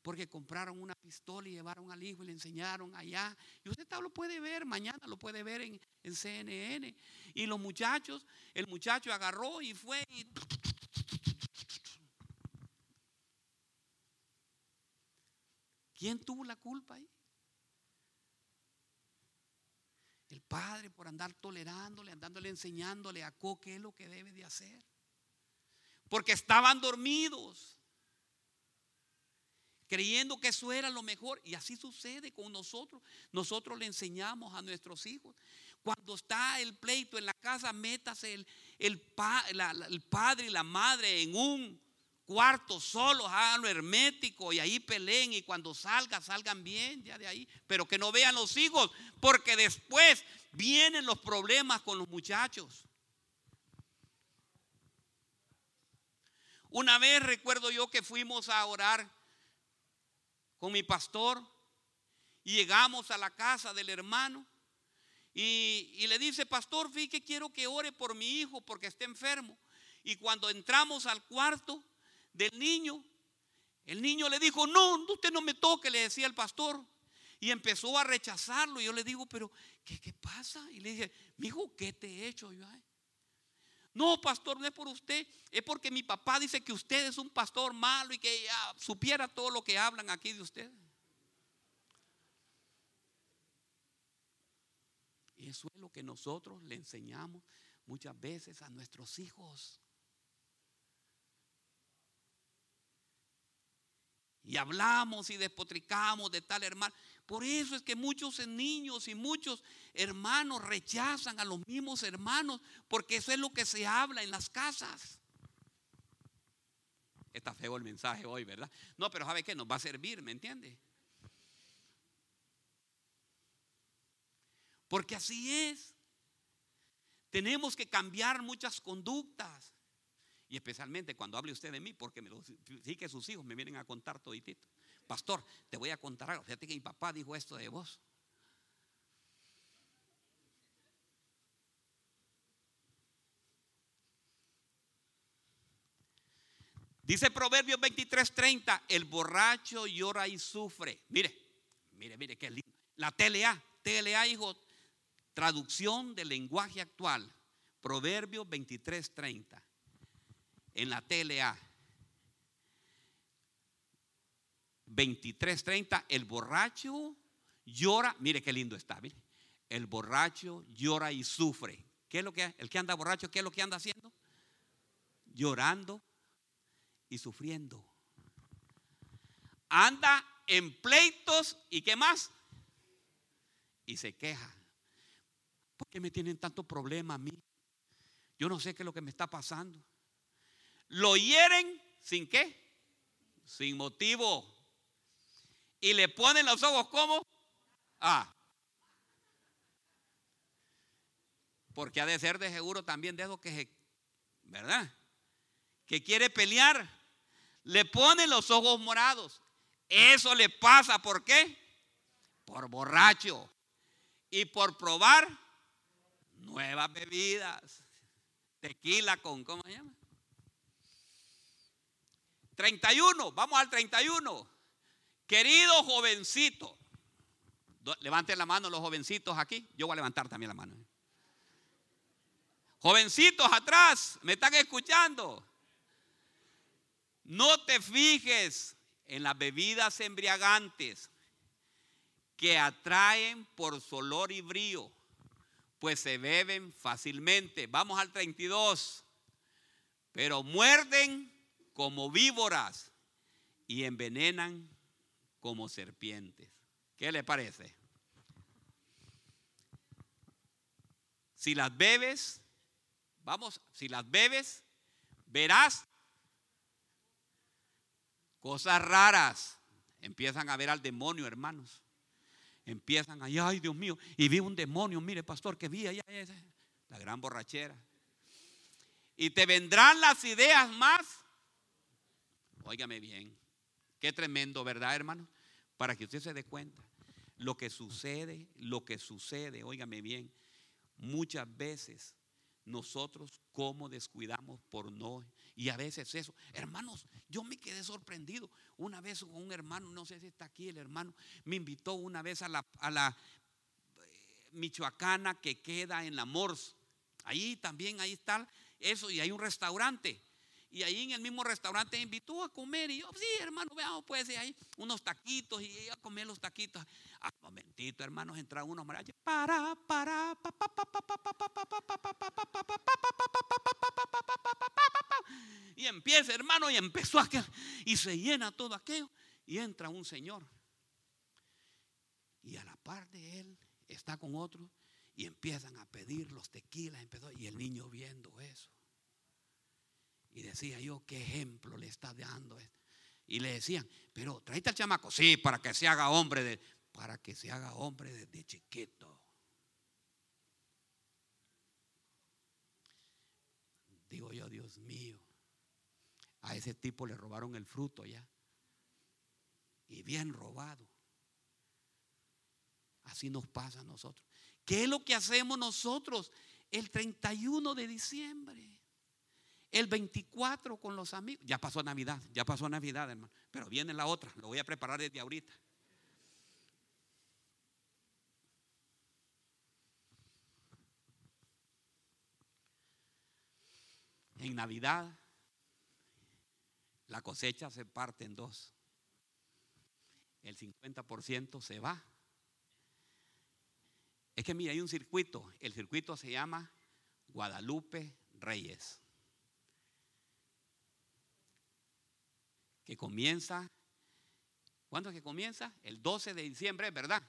Porque compraron una pistola y llevaron al hijo y le enseñaron allá. Y usted lo puede ver, mañana lo puede ver en, en CNN. Y los muchachos, el muchacho agarró y fue ¿Quién tuvo la culpa ahí? El padre por andar tolerándole, andándole enseñándole a Co qué es lo que debe de hacer porque estaban dormidos, creyendo que eso era lo mejor. Y así sucede con nosotros. Nosotros le enseñamos a nuestros hijos. Cuando está el pleito en la casa, métase el, el, padre y la madre en un cuarto solo, háganlo hermético y ahí peleen y cuando salga, salgan bien ya de ahí. Pero que no vean los hijos, porque después vienen los problemas con los muchachos. Una vez recuerdo yo que fuimos a orar con mi pastor y llegamos a la casa del hermano y, le dice, pastor, fíjate que quiero que ore por mi hijo porque está enfermo. Y cuando entramos al cuarto del niño, el niño le dijo, no, usted no me toque, le decía el pastor. Y empezó a rechazarlo. Y yo le digo, pero ¿qué, pasa? Y le dije, mi hijo, ¿qué te he hecho yo? No, pastor, no es por usted, es porque mi papá dice que usted es un pastor malo y que supiera todo lo que hablan aquí de usted. Y eso es lo que nosotros le enseñamos muchas veces a nuestros hijos. Y hablamos y despotricamos de tal hermano. Por eso es que muchos niños y muchos hermanos rechazan a los mismos hermanos, porque eso es lo que se habla en las casas. Está feo el mensaje hoy, ¿verdad? No, pero ¿sabe qué? Nos va a servir, ¿me entiende? Porque así es. Tenemos que cambiar muchas conductas. Y especialmente cuando hable usted de mí, porque me lo, sí que sus hijos me vienen a contar toditito. Pastor, te voy a contar algo. Fíjate que mi papá dijo esto de vos. Dice Proverbios 23:30, el borracho llora y sufre. Mire, mire, mire qué lindo. La TLA, TLA, hijo, traducción del lenguaje actual. Proverbios 23:30. En la TLA. 23:30, el borracho llora, mire qué lindo está. El borracho llora y sufre. ¿Qué es lo que el que anda borracho, qué es lo que anda haciendo? Llorando y sufriendo. Anda en pleitos y qué más? Y se queja. ¿Por qué me tienen tanto problema a mí? Yo no sé qué es lo que me está pasando. Lo hieren sin qué? Sin motivo. Y le ponen los ojos como Ah. Porque ha de ser de seguro también de eso que, ¿verdad? Que quiere pelear. Le pone los ojos morados. Eso le pasa, ¿por qué? Por borracho. Y por probar nuevas bebidas. Tequila con, ¿cómo se llama? 31, vamos al 31. Querido jovencito, Levanten la mano los jovencitos aquí. Yo voy a levantar también la mano. Jovencitos atrás, ¿me están escuchando? No te fijes en las bebidas embriagantes que atraen por su olor y brío, pues se beben fácilmente. Vamos al 32. Pero muerden como víboras y envenenan como serpientes. ¿Qué le parece? Si las bebes, vamos, si las bebes, verás cosas raras. Empiezan a ver al demonio, hermanos. Empiezan ahí, ay Dios mío, y vi un demonio, mire pastor, que vi allá, la gran borrachera. Y te vendrán las ideas más. Óigame bien, qué tremendo, ¿verdad, hermano? Para que usted se dé cuenta lo que sucede, lo que sucede, óigame bien, muchas veces nosotros como descuidamos por no, y a veces eso, hermanos, yo me quedé sorprendido. Una vez un hermano, no sé si está aquí el hermano, me invitó una vez a la, a la eh, Michoacana que queda en la Mors. Ahí también, ahí está eso, y hay un restaurante. Y ahí en el mismo restaurante invitó a comer. Y yo, sí, hermano, veamos, pues, ahí unos taquitos y a comer los taquitos. Ah, momentito, hermanos, entra unos mariachis. Para, para, y empieza, hermano, y empezó a y se llena todo aquello. Y entra un señor. Y a la par de él está con otro. Y empiezan a pedir los tequilas. Empezó, y el niño viendo eso. Y decía yo, ¿qué ejemplo le está dando? Y le decían, pero tráete al chamaco. Sí, para que se haga hombre, de, para que se haga hombre desde chiquito. Digo yo, Dios mío, a ese tipo le robaron el fruto ya. Y bien robado. Así nos pasa a nosotros. ¿Qué es lo que hacemos nosotros el 31 de diciembre? El 24 con los amigos. Ya pasó Navidad, ya pasó Navidad, hermano. Pero viene la otra, lo voy a preparar desde ahorita. En Navidad la cosecha se parte en dos. El 50% se va. Es que mira, hay un circuito. El circuito se llama Guadalupe Reyes. Que comienza, ¿cuándo es que comienza? El 12 de diciembre, ¿verdad?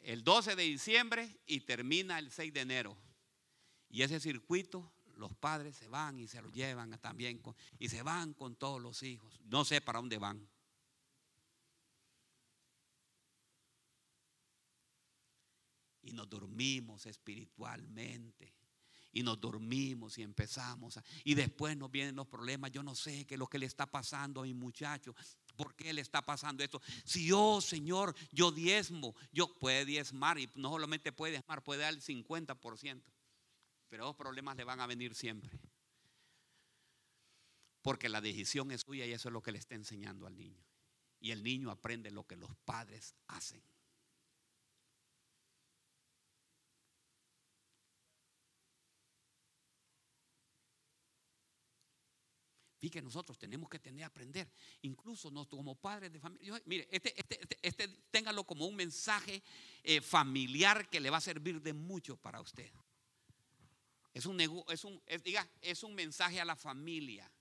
El 12 de diciembre y termina el 6 de enero. Y ese circuito, los padres se van y se lo llevan también y se van con todos los hijos. No sé para dónde van. Y nos dormimos espiritualmente y nos dormimos y empezamos. y después nos vienen los problemas. Yo no sé qué es lo que le está pasando a mi muchacho. ¿Por qué le está pasando esto? Si yo, Señor, yo diezmo, yo puede diezmar y no solamente puede diezmar, puede dar el 50%. Pero los problemas le van a venir siempre. Porque la decisión es suya y eso es lo que le está enseñando al niño. Y el niño aprende lo que los padres hacen. Y que nosotros tenemos que tener aprender, incluso nosotros como padres de familia. mire, este, este, este, este, téngalo como un mensaje eh, familiar que le va a servir de mucho para usted. Es un, es un, diga, es un mensaje a la familia.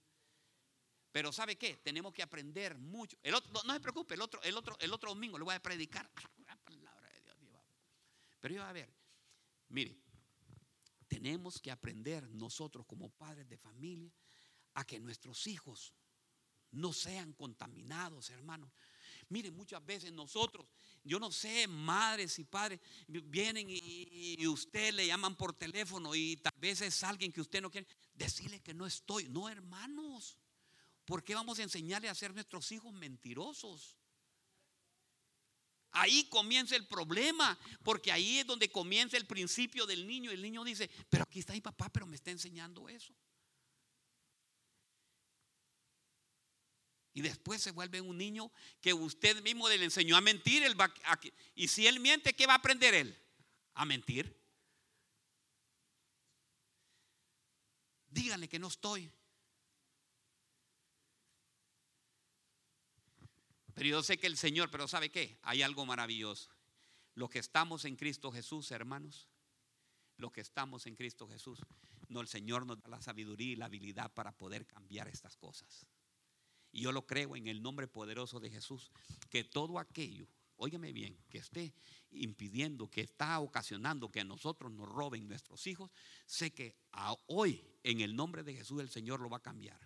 Pero ¿sabe qué? Tenemos que aprender mucho. No se preocupe, el otro, el otro, el otro domingo le voy a predicar la palabra de Dios. Pero yo a ver, mire, tenemos que aprender nosotros como padres de familia a que nuestros hijos no sean contaminados, hermanos. Miren, muchas veces nosotros, yo no sé, madres y padres vienen y, usted le llaman por teléfono y tal vez es alguien que usted no quiere. Decirle que no estoy. No, hermanos. ¿Por qué vamos a enseñarle a ser nuestros hijos mentirosos? Ahí comienza el problema, porque ahí es donde comienza el principio del niño. El niño dice, pero aquí está mi papá, pero me está enseñando eso. Y después se vuelve un niño que usted mismo le enseñó a mentir. y si él miente, ¿qué va a aprender él? A mentir. Díganle que no estoy. Pero yo sé que el Señor, pero ¿sabe qué? Hay algo maravilloso. Lo que estamos en Cristo Jesús, hermanos, lo que estamos en Cristo Jesús, no, el Señor nos da la sabiduría y la habilidad para poder cambiar estas cosas. Y yo lo creo en el nombre poderoso de Jesús, que todo aquello, óigame bien, que esté impidiendo, que está ocasionando que a nosotros nos roben nuestros hijos, sé que hoy en el nombre de Jesús el Señor lo va a cambiar.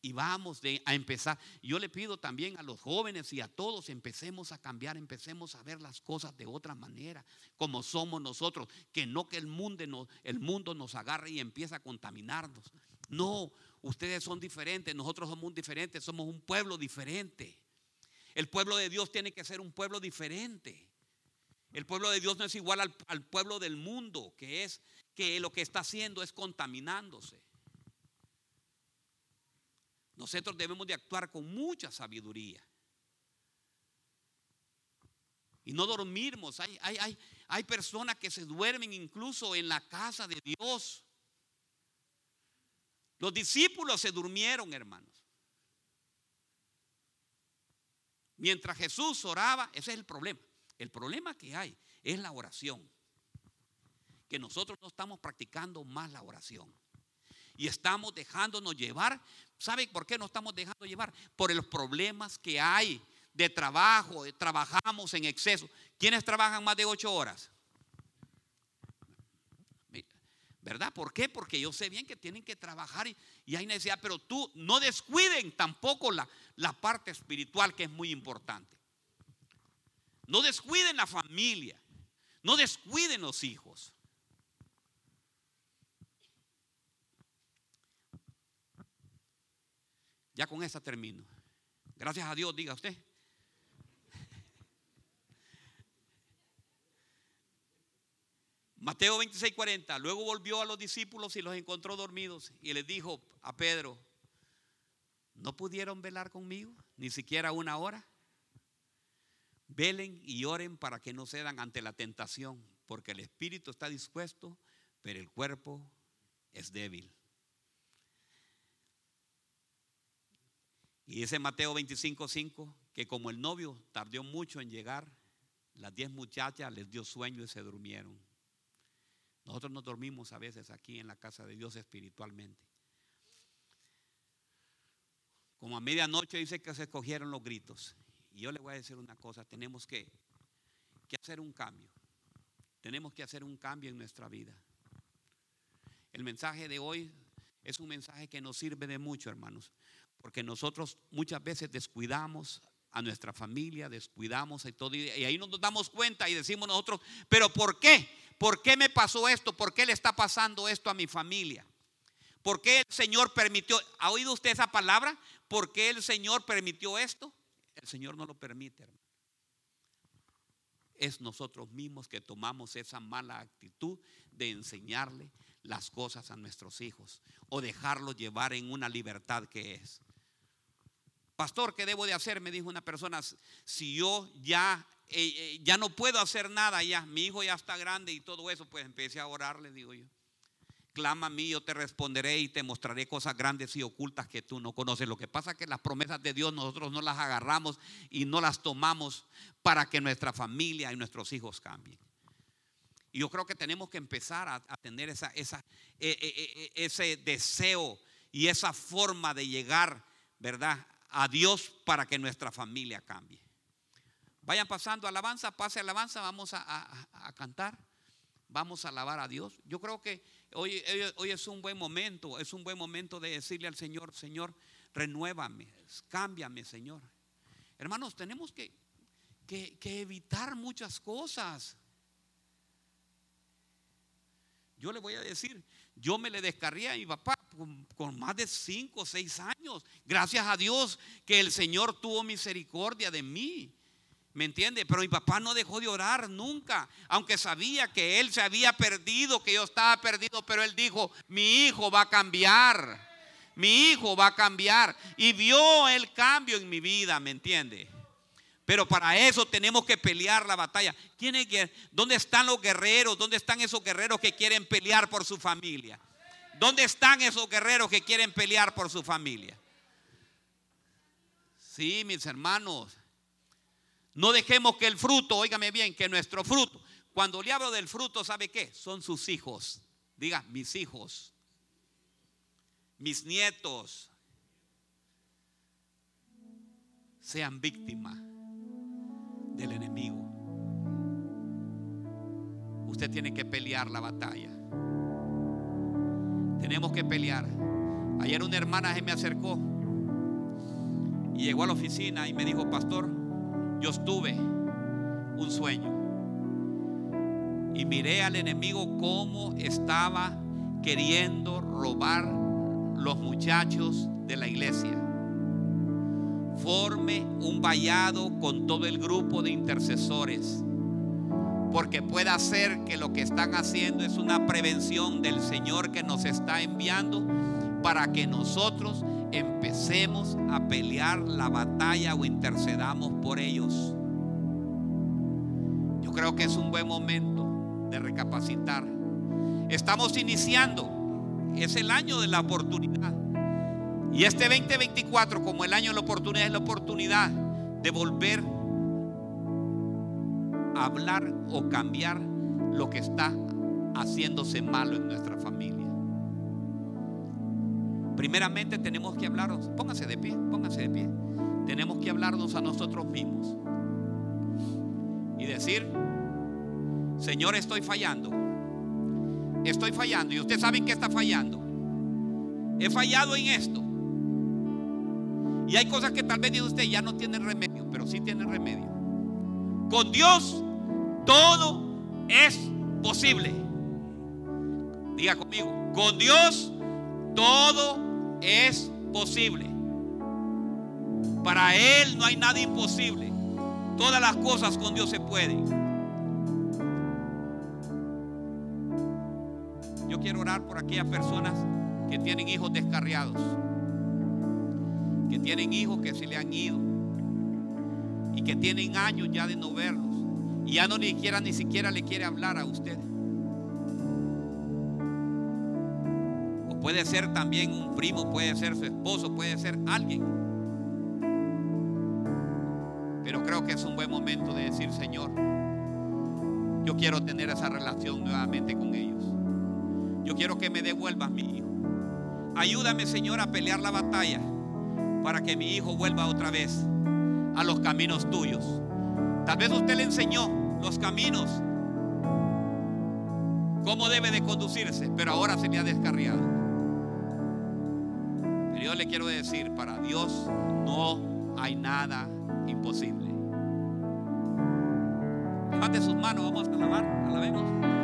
Y vamos a empezar. Yo le pido también a los jóvenes y a todos, empecemos a cambiar, empecemos a ver las cosas de otra manera, como somos nosotros, que no que el mundo el mundo nos agarre y empiece a contaminarnos. No, Ustedes son diferentes, nosotros somos diferentes, somos un pueblo diferente. El pueblo de Dios tiene que ser un pueblo diferente. El pueblo de Dios no es igual al, pueblo del mundo, que es que lo que está haciendo es contaminándose. Nosotros debemos de actuar con mucha sabiduría. Y no dormirmos. Hay, hay, hay, hay personas que se duermen incluso en la casa de Dios. Los discípulos se durmieron, hermanos. Mientras Jesús oraba, ese es el problema. El problema que hay es la oración. Que nosotros no estamos practicando más la oración. Y estamos dejándonos llevar. ¿Sabe por qué no estamos dejando llevar? Por los problemas que hay de trabajo. Trabajamos en exceso. ¿Quiénes trabajan más de ocho horas? ¿Verdad? ¿Por qué? Porque yo sé bien que tienen que trabajar y, hay necesidad, pero tú no descuiden tampoco la, la parte espiritual que es muy importante. No descuiden la familia, no descuiden los hijos. Ya con esta termino. Gracias a Dios, diga usted. Mateo 26, 40. Luego volvió a los discípulos y los encontró dormidos y les dijo a Pedro, ¿no pudieron velar conmigo ni siquiera una hora? Velen y oren para que no cedan ante la tentación, porque el espíritu está dispuesto, pero el cuerpo es débil. Y dice Mateo 25, 5, que como el novio tardó mucho en llegar, las diez muchachas les dio sueño y se durmieron. Nosotros nos dormimos a veces aquí en la casa de Dios espiritualmente. Como a medianoche dice que se escogieron los gritos. Y yo le voy a decir una cosa, tenemos que, que hacer un cambio. Tenemos que hacer un cambio en nuestra vida. El mensaje de hoy es un mensaje que nos sirve de mucho, hermanos, porque nosotros muchas veces descuidamos a nuestra familia, descuidamos y todo, y ahí nos damos cuenta y decimos nosotros, pero ¿por qué? ¿Por qué me pasó esto? ¿Por qué le está pasando esto a mi familia? ¿Por qué el Señor permitió? ¿Ha oído usted esa palabra? ¿Por qué el Señor permitió esto? El Señor no lo permite, es nosotros mismos que tomamos esa mala actitud de enseñarle las cosas a nuestros hijos o dejarlos llevar en una libertad que es. Pastor, ¿qué debo de hacer? Me dijo una persona, si yo ya, eh, eh, ya no puedo hacer nada, ya mi hijo ya está grande y todo eso, pues empecé a orar, le digo yo. Clama a mí, yo te responderé y te mostraré cosas grandes y ocultas que tú no conoces. Lo que pasa es que las promesas de Dios nosotros no las agarramos y no las tomamos para que nuestra familia y nuestros hijos cambien. Y yo creo que tenemos que empezar a, tener esa, esa, e, e, e, ese deseo y esa forma de llegar, ¿verdad? A Dios para que nuestra familia cambie. Vayan pasando alabanza, pase alabanza, vamos a, cantar, vamos a alabar a Dios. Yo creo que Hoy, hoy, es un buen momento, es un buen momento de decirle al Señor, Señor, renuévame, cámbiame, Señor. Hermanos, tenemos que, que, evitar muchas cosas. Yo le voy a decir, yo me le descarría a mi papá con, más de cinco o seis años. Gracias a Dios que el Señor tuvo misericordia de mí. ¿Me entiende? Pero mi papá no dejó de orar nunca, aunque sabía que él se había perdido, que yo estaba perdido, pero él dijo, mi hijo va a cambiar, mi hijo va a cambiar. Y vio el cambio en mi vida, ¿me entiende? Pero para eso tenemos que pelear la batalla. ¿Dónde están los guerreros? ¿Dónde están esos guerreros que quieren pelear por su familia? ¿Dónde están esos guerreros que quieren pelear por su familia? Sí, mis hermanos. No dejemos que el fruto, óigame bien, que nuestro fruto, cuando le hablo del fruto, ¿sabe qué? Son sus hijos. Diga, mis hijos, mis nietos, sean víctimas del enemigo. Usted tiene que pelear la batalla. Tenemos que pelear. Ayer una hermana se me acercó y llegó a la oficina y me dijo, pastor, yo tuve un sueño y miré al enemigo cómo estaba queriendo robar los muchachos de la iglesia. Forme un vallado con todo el grupo de intercesores, porque puede ser que lo que están haciendo es una prevención del Señor que nos está enviando para que nosotros empecemos a pelear la batalla o intercedamos por ellos. Yo creo que es un buen momento de recapacitar. Estamos iniciando, es el año de la oportunidad. Y este 2024, como el año de la oportunidad, es la oportunidad de volver hablar o cambiar lo que está haciéndose malo en nuestra familia. Primeramente tenemos que hablarnos, póngase de pie, póngase de pie. Tenemos que hablarnos a nosotros mismos y decir, Señor, estoy fallando. Estoy fallando. Y usted sabe que está fallando. He fallado en esto. Y hay cosas que tal vez usted ya no tienen remedio, pero sí tienen remedio. Con Dios todo es posible. Diga conmigo, con Dios todo es posible. Para Él no hay nada imposible. Todas las cosas con Dios se pueden. Yo quiero orar por aquellas personas que tienen hijos descarriados, que tienen hijos que se le han ido y que tienen años ya de no verlos y ya no ni siquiera ni siquiera le quiere hablar a usted. Puede ser también un primo, puede ser su esposo, puede ser alguien. Pero creo que es un buen momento de decir, Señor, yo quiero tener esa relación nuevamente con ellos. Yo quiero que me devuelvas mi hijo. Ayúdame, Señor, a pelear la batalla para que mi hijo vuelva otra vez a los caminos tuyos. Tal vez usted le enseñó los caminos, cómo debe de conducirse, pero ahora se le ha descarriado yo le quiero decir, para Dios no hay nada imposible. Levante sus manos, vamos a alabar, alabemos.